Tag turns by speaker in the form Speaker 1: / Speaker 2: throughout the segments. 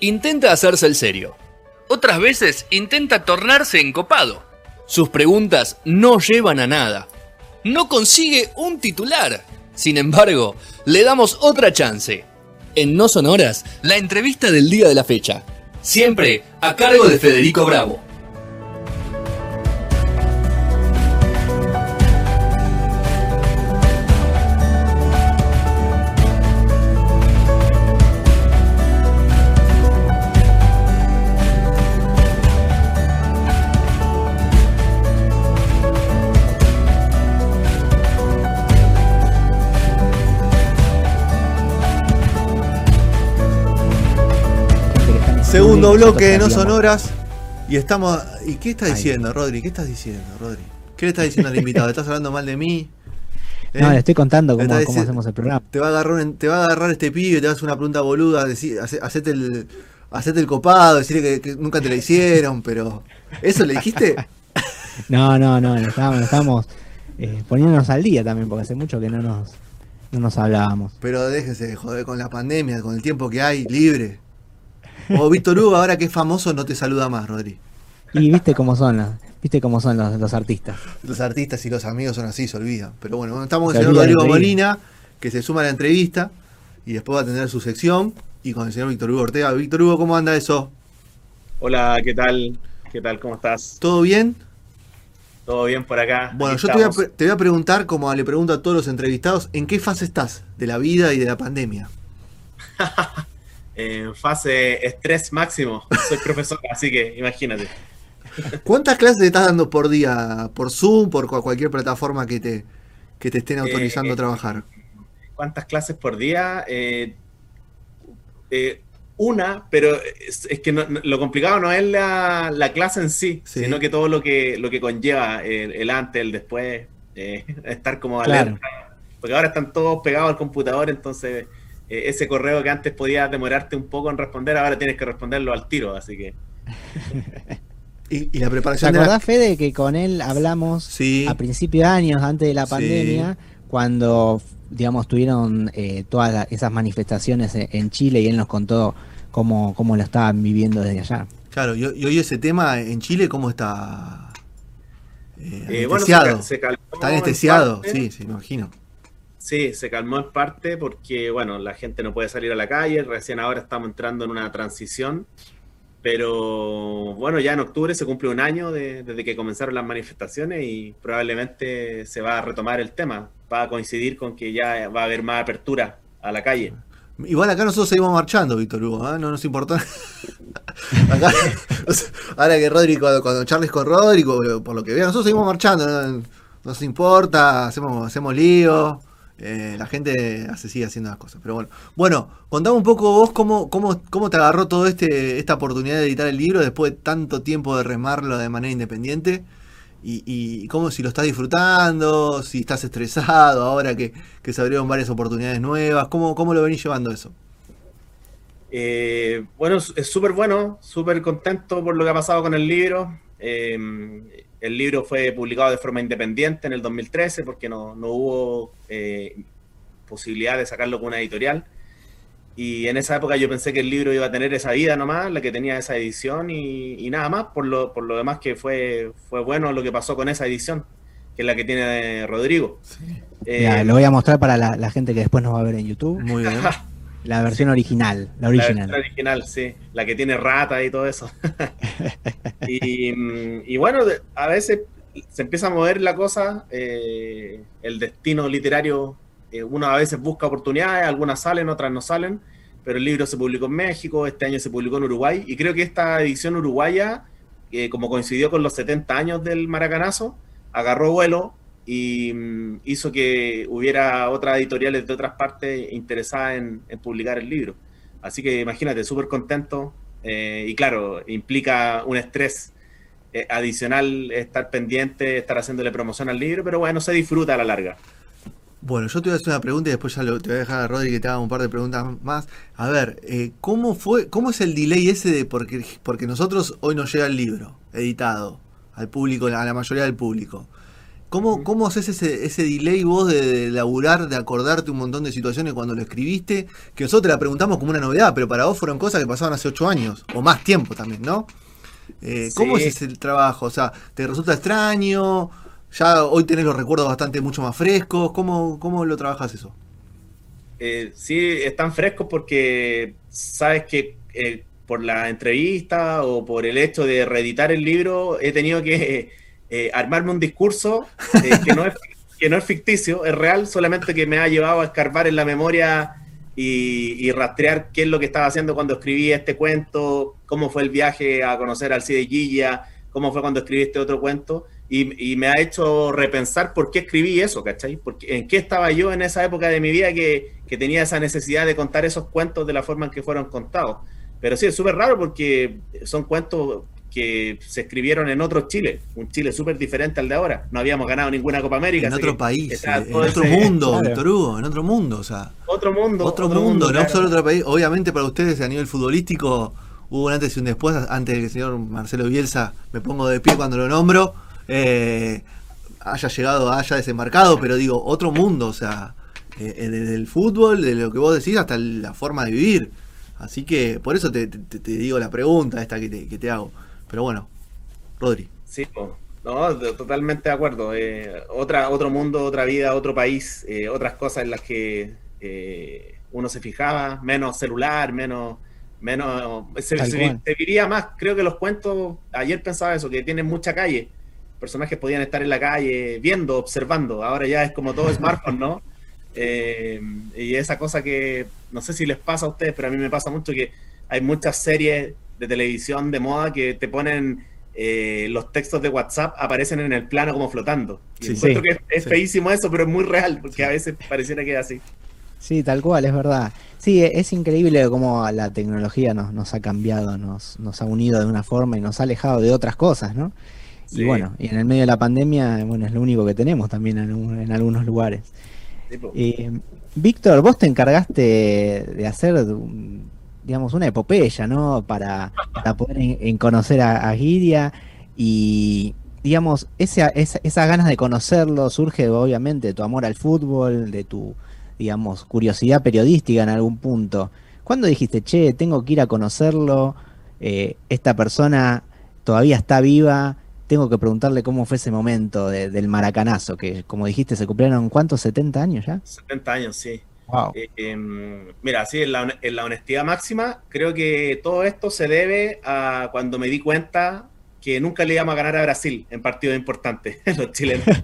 Speaker 1: intenta hacerse el serio. Otras veces intenta tornarse encopado. Sus preguntas no llevan a nada. No consigue un titular. Sin embargo, le damos otra chance. En No Sonoras, la entrevista del día de la fecha. Siempre a cargo de Federico Bravo.
Speaker 2: Segundo bloque de No Sonoras. Y estamos. ¿Y qué estás diciendo, Rodri? ¿Qué estás diciendo, Rodri? ¿Qué le estás diciendo al invitado? ¿Estás hablando mal de mí?
Speaker 3: No, le estoy contando cómo, hacemos el programa.
Speaker 2: Te va, a agarrar te va a agarrar este pibe, te va a hacer una pregunta boluda, decir, hacete el, hacete el copado, decirle que, nunca te la hicieron, pero. ¿Eso le dijiste?
Speaker 3: no, no, no, estamos, estamos eh, poniéndonos al día también, porque hace mucho que no nos, no nos hablábamos.
Speaker 2: Pero déjese de joder con la pandemia, con el tiempo que hay, libre. O Víctor Hugo, ahora que es famoso, no te saluda más, Rodri.
Speaker 3: Y viste cómo son, los, viste cómo son los, artistas.
Speaker 2: Los artistas y los amigos son así, se olvidan. Pero bueno, estamos con el señor Rodrigo Molina, que se suma a la entrevista y después va a tener su sección. Y con el señor Víctor Hugo Ortega. Víctor Hugo, ¿cómo anda eso?
Speaker 4: Hola, ¿qué tal? ¿Qué tal? ¿Cómo estás?
Speaker 2: ¿Todo bien?
Speaker 4: Todo bien por acá.
Speaker 2: Bueno, yo te voy, a, te voy, a, preguntar, como le pregunto a todos los entrevistados, ¿en qué fase estás de la vida y de la pandemia?
Speaker 4: en fase estrés máximo. Soy profesor, así que imagínate.
Speaker 2: ¿Cuántas clases te estás dando por día? ¿Por Zoom? ¿Por cualquier plataforma que te, que te estén autorizando a eh, trabajar?
Speaker 4: ¿Cuántas clases por día? Eh, eh, una, pero es, que lo complicado no es la, clase en sí, sino que todo lo que, lo que conlleva el, antes, el después, estar como alerta. Porque ahora están todos pegados al computador, entonces eh, ese correo que antes podías demorarte un poco en responder, ahora tienes que responderlo al tiro, así que...
Speaker 2: y, la preparación...
Speaker 3: ¿Te acordás, Fede, que con él hablamos a principios de años, antes de la pandemia, cuando, digamos, tuvieron eh, todas esas manifestaciones en Chile y él nos contó cómo, cómo lo estaban viviendo desde allá?
Speaker 2: Claro, y, hoy ese tema en Chile, ¿cómo está? Eh, anestesiado. está anestesiado, sí, sí, me imagino.
Speaker 4: Sí, se calmó en parte porque, bueno, la gente no puede salir a la calle, recién ahora estamos entrando en una transición, pero bueno, ya en octubre se cumple un año desde que comenzaron las manifestaciones y probablemente se va a retomar el tema, va a coincidir con que ya va a haber más apertura a la calle.
Speaker 2: Igual acá nosotros seguimos marchando, Víctor Hugo, ¿eh? no nos importa. ahora que Rodri, cuando, charles con Rodri, por lo que vea, nosotros seguimos marchando, no nos importa, hacemos, hacemos lío. Eh, la gente hace, sigue haciendo las cosas. Pero bueno, bueno, contame un poco vos cómo, cómo, cómo te agarró todo este esta oportunidad de editar el libro después de tanto tiempo de remarlo de manera independiente. Y, cómo si lo estás disfrutando, si estás estresado ahora que, se abrieron varias oportunidades nuevas, ¿cómo, cómo lo venís llevando eso?
Speaker 4: Eh, bueno, es súper bueno, súper contento por lo que ha pasado con el libro. Eh, el libro fue publicado de forma independiente en el 2013 porque no, hubo eh, posibilidad de sacarlo con una editorial. Y en esa época yo pensé que el libro iba a tener esa vida nomás, la que tenía esa edición y, nada más, por lo, por lo demás que fue, fue bueno lo que pasó con esa edición, que es la que tiene Rodrigo.
Speaker 3: Eh, lo voy a mostrar para la, la, gente que después nos va a ver en YouTube. Muy bien. La versión original, la original.
Speaker 4: La original, sí. La que tiene rata y todo eso. y, bueno, a veces se empieza a mover la cosa, eh, el destino literario, eh, uno a veces busca oportunidades, algunas salen, otras no salen, pero el libro se publicó en México, este año se publicó en Uruguay, y creo que esta edición uruguaya, eh, como coincidió con los 70 años del Maracanazo, agarró vuelo y mm, hizo que hubiera otras editoriales de otras partes interesadas en, publicar el libro. Así que imagínate, súper contento eh, y claro, implica un estrés eh, adicional estar pendiente, estar haciéndole promoción al libro, pero bueno, se disfruta a la larga.
Speaker 2: Bueno, yo te voy a hacer una pregunta y después ya te voy a dejar a Rodri que te haga un par de preguntas más. A ver, eh, ¿cómo fue, cómo es el delay ese de porque, porque nosotros hoy nos llega el libro editado al público, a la mayoría del público? ¿Cómo, ¿Cómo haces ese, ese delay vos de, de, laburar, de acordarte un montón de situaciones cuando lo escribiste? Que nosotros te la preguntamos como una novedad, pero para vos fueron cosas que pasaban hace ocho años, o más tiempo también, ¿no? Eh, ¿Cómo es ese trabajo? O sea, ¿te resulta extraño? Ya hoy tenés los recuerdos bastante mucho más frescos. ¿Cómo, cómo lo trabajas eso?
Speaker 4: Eh, sí, están frescos porque sabes que eh, por la entrevista o por el hecho de reeditar el libro he tenido que eh, armarme un discurso que, no es, que no es ficticio, es real, solamente que me ha llevado a escarbar en la memoria y, rastrear qué es lo que estaba haciendo cuando escribí este cuento, cómo fue el viaje a conocer al Cide Guilla, cómo fue cuando escribí este otro cuento, y, me ha hecho repensar por qué escribí eso, ¿cachai? Porque, ¿En qué estaba yo en esa época de mi vida que, que tenía esa necesidad de contar esos cuentos de la forma en que fueron contados? Pero sí, es súper raro porque son cuentos que se escribieron en otro Chile, un Chile súper diferente al de ahora. No habíamos ganado ninguna Copa América.
Speaker 2: En otro país, en otro mundo, Víctor Hugo, en otro mundo, o sea.
Speaker 4: Otro mundo.
Speaker 2: Otro, mundo, no solo otro país. Obviamente para ustedes a nivel futbolístico hubo un antes y un después, antes de que el señor Marcelo Bielsa me pongo de pie cuando lo nombro, eh, haya llegado, haya desembarcado, pero digo, otro mundo, o sea, eh, eh, desde el fútbol, de lo que vos decís, hasta la forma de vivir. Así que por eso te, digo la pregunta esta que te hago. Pero bueno, Rodri.
Speaker 4: Sí, no, totalmente de acuerdo. Eh, otra, otro mundo, otra vida, otro país, eh, otras cosas en las que eh, uno se fijaba, menos celular, menos, menos, se, se, más. Creo que los cuentos, ayer pensaba eso, que tienen mucha calle. Personajes podían estar en la calle viendo, observando. Ahora ya es como todo smartphone, ¿no? y esa cosa que no sé si les pasa a ustedes, pero a mí me pasa mucho que hay muchas series de televisión de moda que te ponen eh, los textos de WhatsApp aparecen en el plano como flotando. Y encuentro que es, feísimo eso, pero es muy real, porque a veces pareciera que es así.
Speaker 3: Sí, tal cual, es verdad. Sí, e, es increíble cómo la tecnología nos, nos ha cambiado, nos, nos ha unido de una forma y nos ha alejado de otras cosas, ¿no? Y bueno, y en el medio de la pandemia, bueno, es lo único que tenemos también en, algunos lugares. Eh, Víctor, vos te encargaste de hacer digamos, una epopeya, ¿no? Para, poder en, conocer a, a, y, digamos, esa, esas ganas de conocerlo surge obviamente de tu amor al fútbol, de tu, digamos, curiosidad periodística en algún punto. ¿Cuándo dijiste, che, tengo que ir a conocerlo? Eh, esta persona todavía está viva, tengo que preguntarle cómo fue ese momento del maracanazo, que como dijiste, se cumplieron cuántos, 70 años ya?
Speaker 4: 70 años, sí. Eh, em, mira, sí, en la, honestidad máxima, creo que todo esto se debe a cuando me di cuenta que nunca le íbamos a ganar a Brasil en partidos importantes, los chilenos.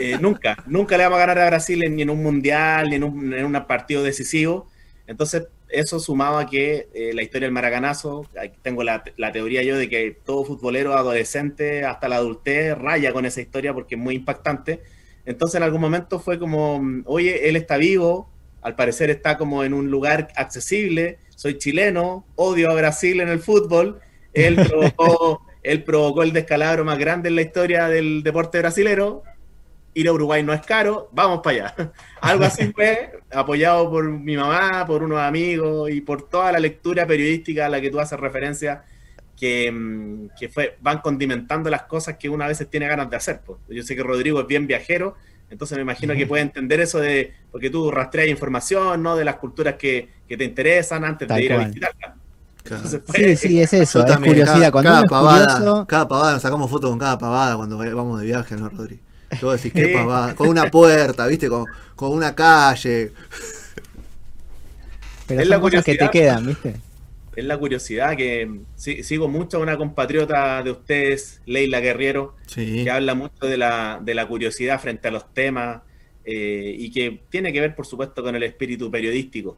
Speaker 4: Eh, nunca, nunca le íbamos a ganar a Brasil ni en un mundial, ni en un, partido decisivo. Entonces, eso sumado a que eh, la historia del maracanazo, tengo la, la, teoría yo de que todo futbolero adolescente hasta la adultez raya con esa historia porque es muy impactante entonces en algún momento fue como, oye, él está vivo, al parecer está como en un lugar accesible, soy chileno, odio a Brasil en el fútbol, él provocó, él provocó el descalabro más grande en la historia del deporte brasilero, ir a Uruguay no es caro, vamos para allá. Algo así fue, apoyado por mi mamá, por unos amigos y por toda la lectura periodística a la que tú haces referencia Mm, que, fue, van condimentando las cosas que una a veces tiene ganas de hacer. Pues. Yo sé que Rodrigo es bien viajero, entonces me imagino que puede entender eso de, porque tú rastreas información, ¿no? De las culturas que, te interesan antes de ir a visitarla.
Speaker 3: sí, sí, es eso, es curiosidad.
Speaker 2: Cada, pavada, cada pavada, nos sacamos fotos con cada pavada cuando vamos de viaje, ¿no, Rodrigo? Yo decís, qué pavada, con una puerta, ¿viste? Con, con una calle.
Speaker 3: Pero es son la cosas que te quedan, ¿viste?
Speaker 4: Es la curiosidad que sigo mucho a una compatriota de ustedes, Leila Guerriero, que habla mucho de la, de la curiosidad frente a los temas eh, y que tiene que ver, por supuesto, con el espíritu periodístico.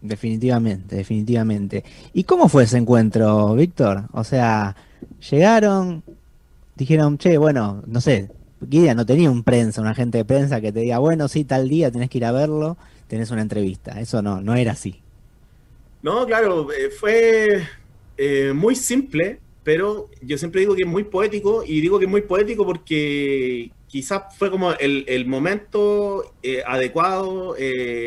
Speaker 3: Definitivamente, definitivamente. ¿Y cómo fue ese encuentro, Víctor? O sea, llegaron, dijeron, che, bueno, no sé, Guía no tenía un prensa, un agente de prensa que te diga, bueno, sí, tal día tenés que ir a verlo, tenés una entrevista. Eso no, no era así.
Speaker 4: No, claro, eh, fue eh, muy simple, pero yo siempre digo que es muy poético y digo que es muy poético porque quizás fue como el, momento eh, adecuado,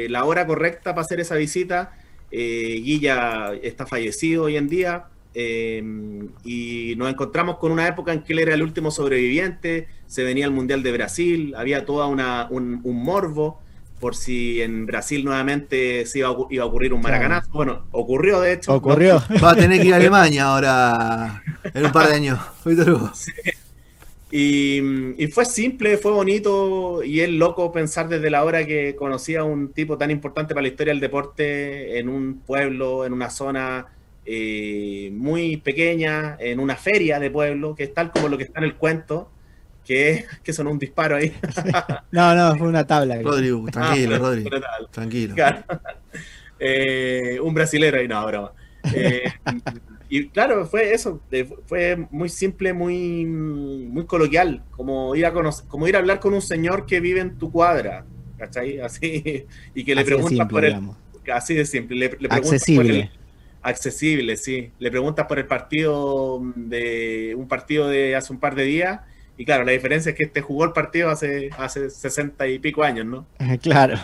Speaker 4: la hora correcta para hacer esa visita. Guilla está fallecido hoy en día. Em, y nos encontramos con una época en que él era el último sobreviviente, se venía el Mundial de Brasil, había toda una, un, morbo por si en Brasil nuevamente se iba a, iba a ocurrir un maracanazo. Bueno, ocurrió de hecho.
Speaker 3: Ocurrió.
Speaker 2: Va a tener que ir a Alemania ahora en un par de años.
Speaker 4: Y, y, fue simple, fue bonito y es loco pensar desde la hora que conocía a un tipo tan importante para la historia del deporte en un pueblo, en una zona eh, muy pequeña, en una feria de pueblo, que es tal como lo que está en el cuento, que que son un disparo ahí.
Speaker 3: no, no, fue una tabla.
Speaker 2: Rodrigo, tranquilo, ah, Rodrigo. Tranquilo.
Speaker 4: Eh, un brasilero ahí, no, broma. Eh, y claro, fue eso, fue muy simple, muy, muy coloquial, como ir, a como ir a hablar con un señor que vive en tu cuadra, ¿cachai? Así, y que le preguntas por el... Así de simple, le, le
Speaker 3: Accesible
Speaker 4: accesible, sí. Le preguntas por el partido de un partido de hace un par de días y claro, la diferencia es que este jugó el partido hace, hace 60 y pico años, ¿no?
Speaker 3: Claro.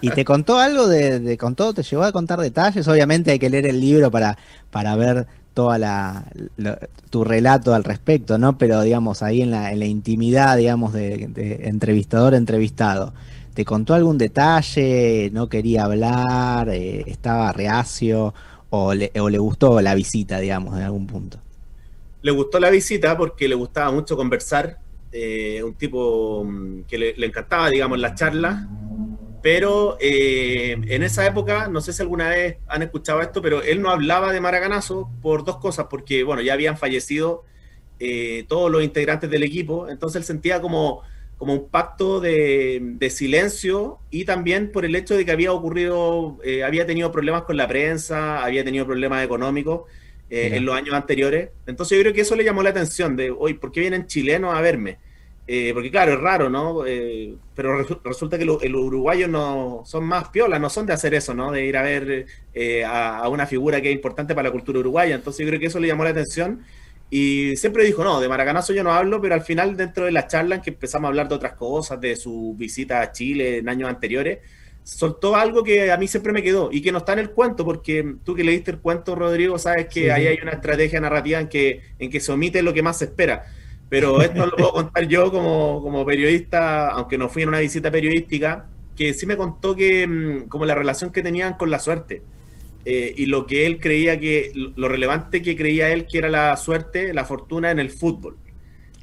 Speaker 3: ¿Y te contó algo de, de contó, te llevó a contar detalles? Obviamente hay que leer el libro para, para ver toda la, tu relato al respecto, ¿no? Pero digamos, ahí en la, intimidad, digamos, de, entrevistador entrevistado. ¿Te contó algún detalle? ¿No quería hablar? Eh, ¿Estaba reacio? o le, gustó la visita, digamos, en algún punto?
Speaker 4: Le gustó la visita porque le gustaba mucho conversar, eh, un tipo mm, que le, encantaba, digamos, la charla, pero eh, en esa época, no sé si alguna vez han escuchado esto, pero él no hablaba de Maracanazo por dos cosas, porque, bueno, ya habían fallecido eh, todos los integrantes del equipo, entonces él sentía como como un pacto de, silencio y también por el hecho de que había ocurrido, había tenido problemas con la prensa, había tenido problemas económicos eh, en los años anteriores. Entonces yo creo que eso le llamó la atención de, hoy, ¿por qué vienen chilenos a verme? Eh, porque claro, es raro, ¿no? pero resulta que los uruguayos no son más piolas, no son de hacer eso, ¿no? De ir a ver a, a, una figura que es importante para la cultura uruguaya. Entonces yo creo que eso le llamó la atención y siempre dijo, no, de Maracanazo yo no hablo, pero al final dentro de la charla en que empezamos a hablar de otras cosas, de su visita a Chile en años anteriores, soltó algo que a mí siempre me quedó y que no está en el cuento, porque tú que leíste el cuento, Rodrigo, sabes que ahí hay una estrategia narrativa en que, en que se omite lo que más se espera. Pero esto lo puedo contar yo como, como periodista, aunque no fui en una visita periodística, que sí me contó que mm, como la relación que tenían con la suerte. Eh, y lo que él creía que, lo relevante que creía él que era la suerte, la fortuna en el fútbol.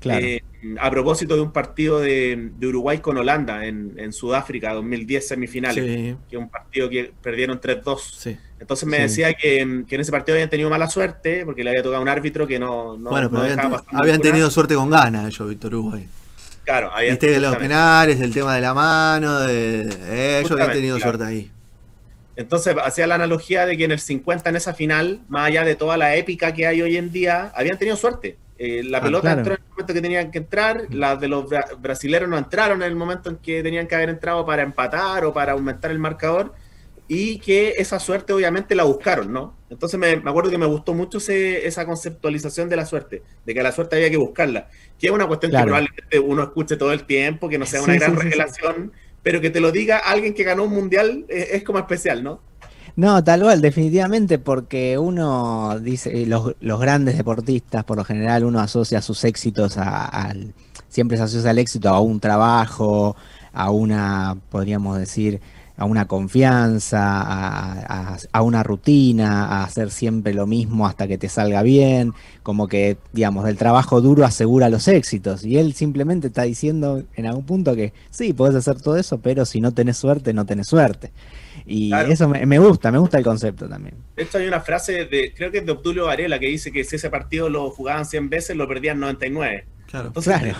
Speaker 4: Claro. Eh, a propósito de un partido de, Uruguay con Holanda en, Sudáfrica, 2010 semifinales, que es un partido que perdieron 3-2. Entonces me decía que, en ese partido habían tenido mala suerte porque le había tocado un árbitro que no, no,
Speaker 2: bueno, pero habían, tenido suerte con ganas ellos, Víctor Uruguay.
Speaker 4: Claro,
Speaker 2: habían Viste de los penales, del tema de la mano, de, ellos habían tenido suerte ahí.
Speaker 4: Entonces hacía la analogía de que en el 50, en esa final, más allá de toda la épica que hay hoy en día, habían tenido suerte. Eh, la ah, pelota entró en el momento que tenían que entrar, las de los brasileros no entraron en el momento en que tenían que haber entrado para empatar o para aumentar el marcador, y que esa suerte obviamente la buscaron, ¿no? Entonces me, acuerdo que me gustó mucho esa conceptualización de la suerte, de que la suerte había que buscarla, que es una cuestión que probablemente uno escuche todo el tiempo, que no sea una gran revelación pero que te lo diga alguien que ganó un mundial es, como especial, ¿no?
Speaker 3: No, tal cual, definitivamente, porque uno dice, eh, los, grandes deportistas, por lo general, uno asocia sus éxitos a, siempre se asocia al éxito a un trabajo, a una, podríamos decir, a una confianza, a, una rutina, a hacer siempre lo mismo hasta que te salga bien, como que, digamos, el trabajo duro asegura los éxitos. Y él simplemente está diciendo en algún punto que sí, puedes hacer todo eso, pero si no tenés suerte, no tenés suerte. Y eso me, gusta, me gusta el concepto también.
Speaker 4: Esto hay una frase de, creo que es de Obdulio Varela, que dice que si ese partido lo jugaban 100 veces, lo perdían 99. Claro. Entonces,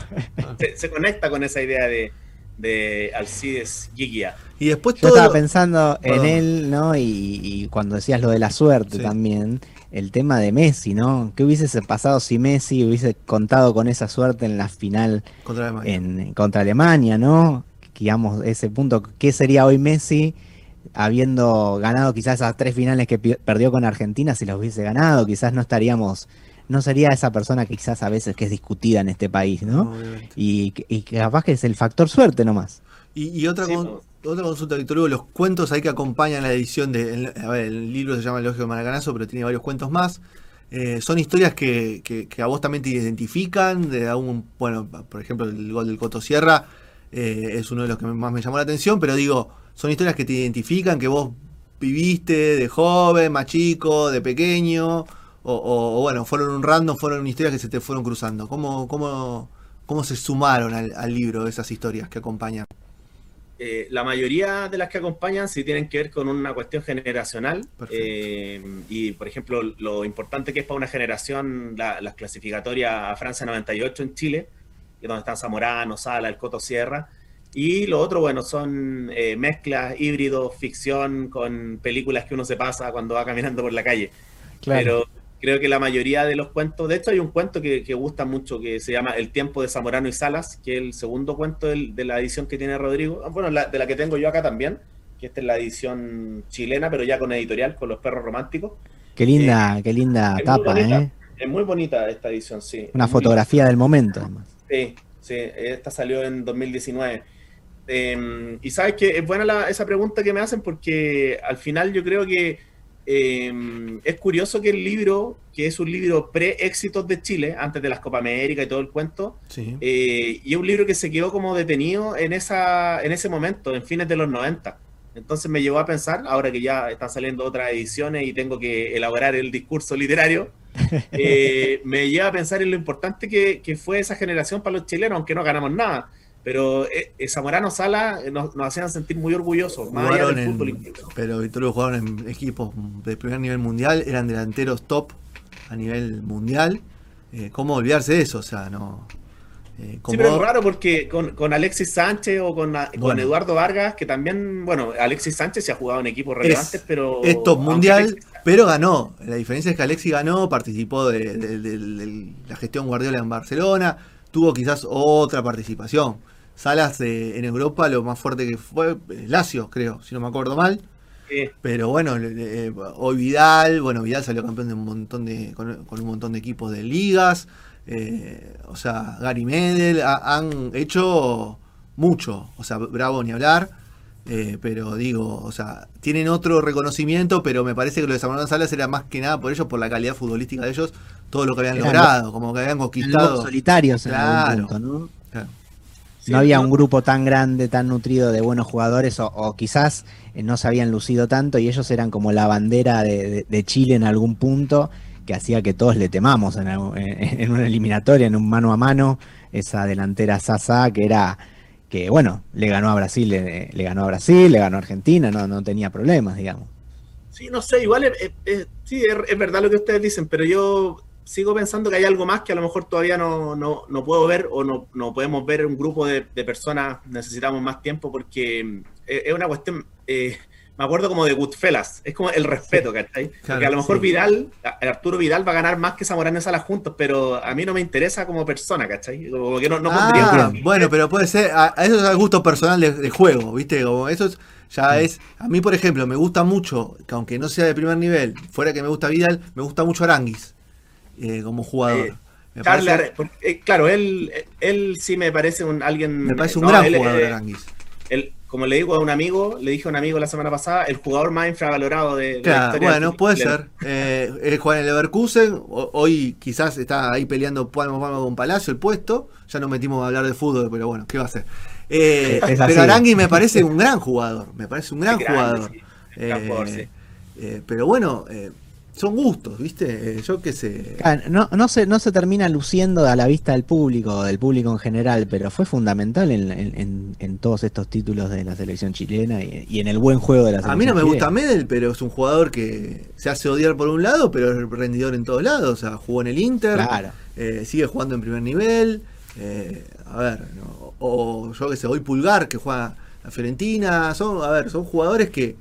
Speaker 4: se conecta con esa idea de, de Alcides Gigia.
Speaker 2: Y después
Speaker 3: Yo estaba pensando en él, ¿no? Y, cuando decías lo de la suerte también, el tema de Messi, ¿no? ¿Qué hubiese pasado si Messi hubiese contado con esa suerte en la final contra Alemania, en, contra Alemania ¿no? Digamos, ese punto, ¿qué sería hoy Messi? Habiendo ganado quizás esas tres finales que perdió con Argentina, si las hubiese ganado, quizás no estaríamos no sería esa persona que quizás a veces que es discutida en este país, ¿no? y, y, capaz que es el factor suerte nomás.
Speaker 2: Y, otra, otra consulta, Víctor Hugo, los cuentos ahí que acompañan la edición de, a ver, el libro se llama El Elogio de Maracanazo, pero tiene varios cuentos más. eh, son historias que, que, a vos también te identifican, de algún, bueno, por ejemplo, el gol del Coto Sierra eh, es uno de los que más me llamó la atención, pero digo, son historias que te identifican, que vos viviste de joven, más chico, de pequeño, o, bueno, fueron un random, fueron historias que se te fueron cruzando. ¿Cómo, cómo, cómo se sumaron al, al libro esas historias que acompañan?
Speaker 4: Eh, la mayoría de las que acompañan sí tienen que ver con una cuestión generacional. Eh, y, por ejemplo, lo importante que es para una generación las clasificatorias a Francia 98 en Chile, que es donde están Zamorano, Sala, el Coto Sierra. Y lo otro, bueno, son eh, mezclas, híbridos, ficción con películas que uno se pasa cuando va caminando por la calle. Claro creo que la mayoría de los cuentos, de hecho hay un cuento que, gusta mucho que se llama El tiempo de Zamorano y Salas, que es el segundo cuento de la edición que tiene Rodrigo, ah, bueno, de la que tengo yo acá también, que esta es la edición chilena, pero ya con editorial, con los perros románticos.
Speaker 3: Qué linda, eh, qué linda tapa, ¿eh?
Speaker 4: Es muy bonita esta edición, sí.
Speaker 3: Una fotografía del momento, además.
Speaker 4: Sí, sí, esta salió en 2019. Em, y sabes que es buena esa pregunta que me hacen porque al final yo creo que Em, es curioso que el libro, que es un libro pre-éxitos de Chile, antes de las Copa América y todo el cuento, eh, y es un libro que se quedó como detenido en, esa, en ese momento, en fines de los 90. Entonces me llevó a pensar, ahora que ya están saliendo otras ediciones y tengo que elaborar el discurso literario, eh, me lleva a pensar en lo importante que, que fue esa generación para los chilenos, aunque no ganamos nada pero eh, eh, Zamorano Sala eh, nos, hacían sentir muy orgullosos, más allá del fútbol
Speaker 2: Pero Victorio jugaron en equipos de primer nivel mundial, eran delanteros top a nivel mundial. ¿Cómo olvidarse de eso? O sea, no.
Speaker 4: sí, pero es raro porque con, Alexis Sánchez o con, con, Eduardo Vargas, que también, bueno, Alexis Sánchez se ha jugado en equipos relevantes, pero.
Speaker 2: Es top mundial, pero ganó. La diferencia es que Alexis ganó, participó de la gestión Guardiola en Barcelona, tuvo quizás otra participación Salas en Europa lo más fuerte que fue Lazio, creo, si no me acuerdo mal. Pero bueno, hoy Vidal, bueno, Vidal salió campeón de un montón de, con, un montón de equipos de ligas. Eh, o sea, Gary Medel han hecho mucho. O sea, bravo ni hablar. Eh, pero digo, o sea, tienen otro reconocimiento, pero me parece que lo de San Salas era más que nada por ellos, por la calidad futbolística de ellos, todo lo que habían logrado, como que habían conquistado.
Speaker 3: solitarios en algún punto, ¿no? Claro no había un grupo tan grande, tan nutrido de buenos jugadores, o, quizás eh, no se habían lucido tanto y ellos eran como la bandera de, Chile en algún punto, que hacía que todos le temamos en, una eliminatoria, en un mano a mano, esa delantera Sasa que era que bueno, le ganó a Brasil, le, ganó a Brasil, le ganó a Argentina, no, no tenía problemas, digamos.
Speaker 4: Sí, no sé, igual sí, es verdad lo que ustedes dicen, pero yo sigo pensando que hay algo más que a lo mejor todavía no, no, no puedo ver o no, no, podemos ver un grupo de, personas, necesitamos más tiempo porque mm, es una cuestión, eh, me acuerdo como de Goodfellas, es como el respeto, ¿cachai? porque a lo mejor Vidal, Arturo Vidal va a ganar más que Zamorano en Salas juntos, pero a mí no me interesa como persona, ¿cachai? Como que no, no
Speaker 2: ah, Bueno, pero puede ser, a, eso es el gusto personal de, juego, ¿viste? Como eso ya es, a mí por ejemplo me gusta mucho, que aunque no sea de primer nivel, fuera que me gusta Vidal, me gusta mucho Aranguis. Eh, como jugador.
Speaker 4: Eh, eh, claro, él, él sí me parece un alguien.
Speaker 2: Me parece un gran jugador,
Speaker 4: como le digo a un amigo, le dije a un amigo la semana pasada, el jugador más infravalorado de,
Speaker 2: la historia Bueno, puede ser. él juega en el Leverkusen, hoy quizás está ahí peleando palmo con Palacio el puesto. Ya nos metimos a hablar de fútbol, pero bueno, ¿qué va a hacer? pero Arangui me parece un gran jugador, me parece un gran jugador. pero bueno, son gustos, ¿viste? Eh, yo qué sé.
Speaker 3: No, no, se, no se termina luciendo a la vista del público, del público en general, pero fue fundamental en, en, todos estos títulos de la selección chilena y, en el buen juego de la selección
Speaker 2: A mí no me gusta Medel, pero es un jugador que se hace odiar por un lado, pero es rendidor en todos lados. O sea, jugó en el Inter, eh, sigue jugando en primer nivel. Eh, a ver, o yo qué sé, hoy Pulgar, que juega la Fiorentina. Son, a ver, son jugadores que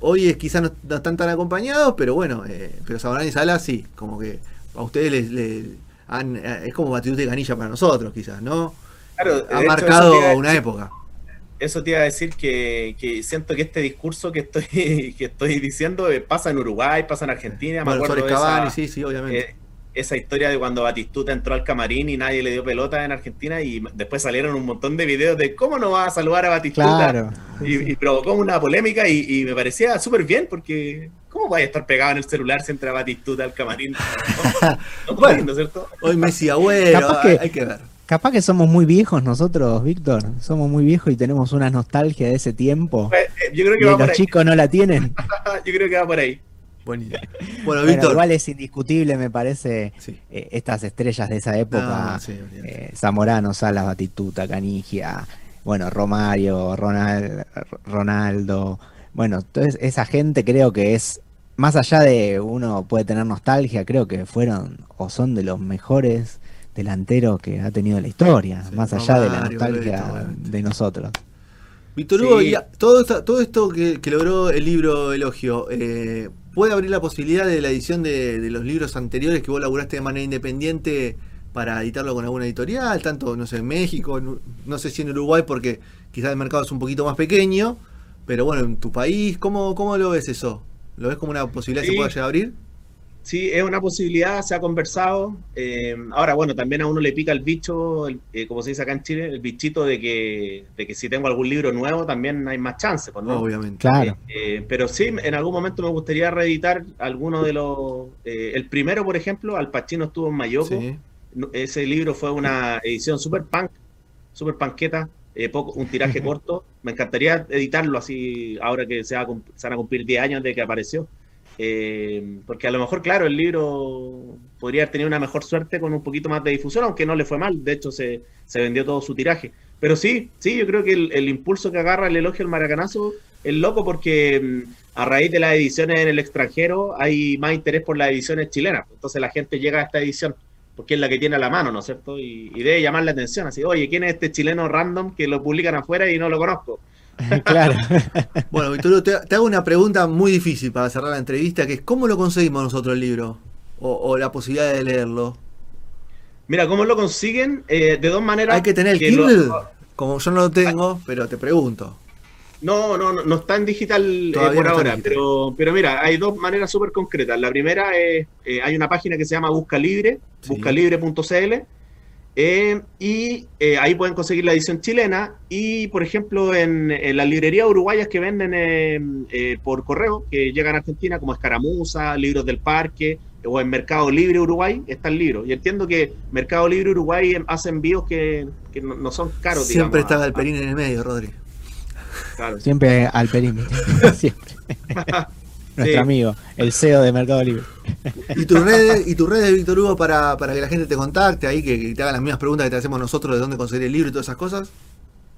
Speaker 2: Hoy es, quizás no, están tan acompañados, pero bueno, eh, pero Sabrán y Sala sí, como que a ustedes les, han, eh, es como batitud de canilla para nosotros, quizás, ¿no?
Speaker 4: Claro,
Speaker 2: ha marcado una época.
Speaker 4: Eso te iba a decir que, siento que este discurso que estoy que estoy diciendo eh, pasa en Uruguay, pasa en Argentina,
Speaker 2: me acuerdo esa, sí, sí, obviamente
Speaker 4: esa historia de cuando Batistuta entró al camarín y nadie le dio pelota en Argentina y después salieron un montón de videos de cómo no va a saludar a Batistuta y, provocó una polémica y, me parecía súper bien porque ¿cómo ¿Cómo vaya a estar pegado en el celular si entra Batistuta al camarín?
Speaker 2: bueno, ¿cierto? Hoy Messi abuelo, hay que ver.
Speaker 3: Capaz que somos muy viejos nosotros, Víctor. Somos muy viejos y tenemos una nostalgia de ese tiempo. Eh, eh, yo creo que y los chicos no la tienen.
Speaker 4: yo creo que va por ahí.
Speaker 3: Bueno, Víctor. igual es indiscutible, me parece, eh, estas estrellas de esa época. Ah, Zamorano, Salas, Batituta, Canigia, bueno, Romario, Ronaldo. Bueno, entonces esa gente creo que es, más allá de uno puede tener nostalgia, creo que fueron o son de los mejores delantero que ha tenido la historia, más allá de la nostalgia de nosotros.
Speaker 2: Víctor Hugo, todo, esto, todo esto que, logró el libro Elogio, eh, ¿puede abrir la posibilidad de la edición de, los libros anteriores que vos laburaste de manera independiente para editarlo con alguna editorial? Tanto, no sé, en México, no, sé si en Uruguay, porque quizás el mercado es un poquito más pequeño, pero bueno, en tu país, ¿cómo, cómo lo ves eso? ¿Lo ves como una posibilidad que se pueda llegar a abrir?
Speaker 4: Sí, es una posibilidad, se ha conversado. Eh, ahora, bueno, también a uno le pica el bicho, eh, como se dice acá en Chile, el bichito de que, de que si tengo algún libro nuevo también hay más chance, pues, ¿no?
Speaker 2: Obviamente.
Speaker 3: Claro.
Speaker 4: Eh, pero sí, en algún momento me gustaría reeditar alguno de los... el primero, por ejemplo, Al Pacino estuvo en Mayoco. Ese libro fue una edición super punk, super panqueta, poco, un tiraje corto. Me encantaría editarlo así, ahora que se, va se van a cumplir 10 años de que apareció. Eh, porque a lo mejor, claro, el libro podría haber tenido una mejor suerte con un poquito más de difusión, aunque no le fue mal, de hecho se, vendió todo su tiraje. Pero sí, sí, yo creo que el, impulso que agarra el elogio al maracanazo es loco porque mm, a raíz de las ediciones en el extranjero hay más interés por las ediciones chilenas. Entonces la gente llega a esta edición porque es la que tiene a la mano, ¿no es cierto? Y, y debe llamar la atención, así, oye, ¿quién es este chileno random que lo publican afuera y no lo conozco?
Speaker 2: claro. bueno, Víctor, te, hago una pregunta muy difícil para cerrar la entrevista, que es ¿cómo lo conseguimos nosotros el libro? O, la posibilidad de leerlo.
Speaker 4: Mira, ¿cómo lo consiguen? Eh, de dos maneras.
Speaker 2: Hay que tener el Kindle, como yo no lo tengo, pero te pregunto.
Speaker 4: No, no, no, está en digital eh, por ahora, pero, pero mira, hay dos maneras súper concretas. La primera es, eh, hay una página que se llama Busca Libre, buscalibre.cl, eh, y eh, ahí pueden conseguir la edición chilena y, por ejemplo, en, las librerías uruguayas que venden eh, por correo, que llegan a Argentina, como Escaramuza, Libros del Parque, o en Mercado Libre Uruguay, está el libro. Y entiendo que Mercado Libre Uruguay hace envíos que, no, son caros.
Speaker 2: Siempre está Alperín en el medio, Rodri.
Speaker 3: Siempre Alperín. Siempre. nuestro amigo, el CEO de Mercado Libre.
Speaker 2: ¿Y tus redes, y tus redes Víctor Hugo, para, que la gente te contacte ahí, que, te hagan las mismas preguntas que te hacemos nosotros de dónde conseguir el libro y todas esas cosas?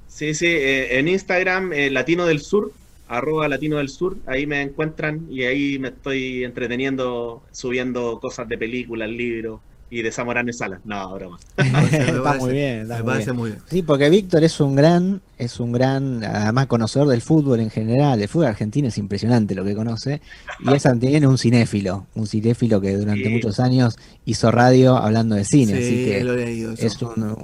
Speaker 4: Sí, sí, eh, en Instagram, eh, Latino del Sur, arroba Latino del Sur, ahí me encuentran y ahí me estoy entreteniendo, subiendo cosas de películas, libros, y de Zamorano Salas. No, broma.
Speaker 3: está muy bien, me parece muy bien. Sí, porque Víctor es un gran, es un gran, además conocedor del fútbol en general. El fútbol argentino es impresionante lo que conoce. Y es también un cinéfilo, un cinéfilo que durante muchos años hizo radio hablando de cine. así que es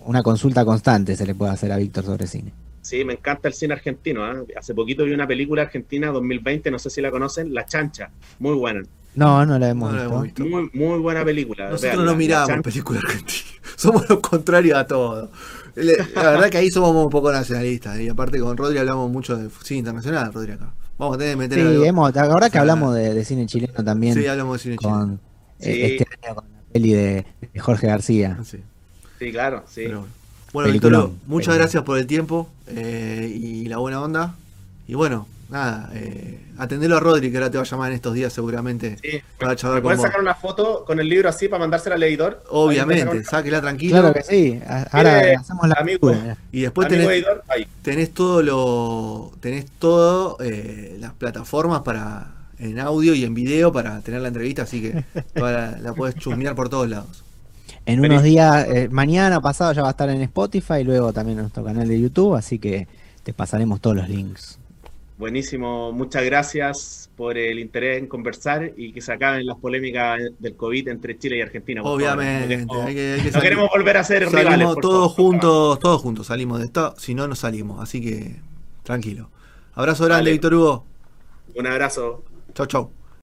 Speaker 3: una consulta constante se le puede hacer a Víctor sobre cine.
Speaker 4: Sí, me encanta el cine argentino. ¿eh? Hace poquito vi una película argentina 2020, no sé si la conocen, La Chancha, muy buena.
Speaker 3: No, no la hemos,
Speaker 4: visto. Muy, muy, buena película.
Speaker 2: Nosotros no miramos películas argentinas. Somos lo contrario a todo. La verdad que ahí somos un poco nacionalistas. Y aparte con Rodri hablamos mucho de cine internacional, Rodri acá. Vamos a tener que meter
Speaker 3: Sí, hemos, ahora que hablamos de, cine chileno también.
Speaker 2: Sí, hablamos de cine chileno.
Speaker 3: Eh, este año con la peli de, Jorge García.
Speaker 4: Sí, sí claro, sí.
Speaker 2: bueno, Víctor, muchas gracias por el tiempo eh, y la buena onda. Y bueno, nada, eh, atendelo a Rodri, que ahora te va a llamar en estos días seguramente.
Speaker 4: Sí. Para charlar ¿Puedes sacar una foto con el libro así para mandársela al editor?
Speaker 2: Obviamente, sáquela tranquilo.
Speaker 3: Claro que sí. Ahora hacemos la
Speaker 2: amigo, Y después tenés, tenés todo lo. tenés todo eh, las plataformas para en audio y en video para tener la entrevista, así que la, la puedes chusmear por todos lados.
Speaker 3: En unos días, eh, mañana pasado ya va a estar en Spotify, y luego también en nuestro canal de YouTube, así que te pasaremos todos los links.
Speaker 4: Buenísimo, muchas gracias por el interés en conversar y que se acaben las polémicas del COVID entre Chile y Argentina.
Speaker 2: Obviamente,
Speaker 4: no queremos volver a ser
Speaker 2: salimos todos juntos, todos juntos salimos de esto, si no, no salimos, así que tranquilo. Abrazo grande, Víctor Hugo.
Speaker 4: Un abrazo.
Speaker 2: Chau, chau.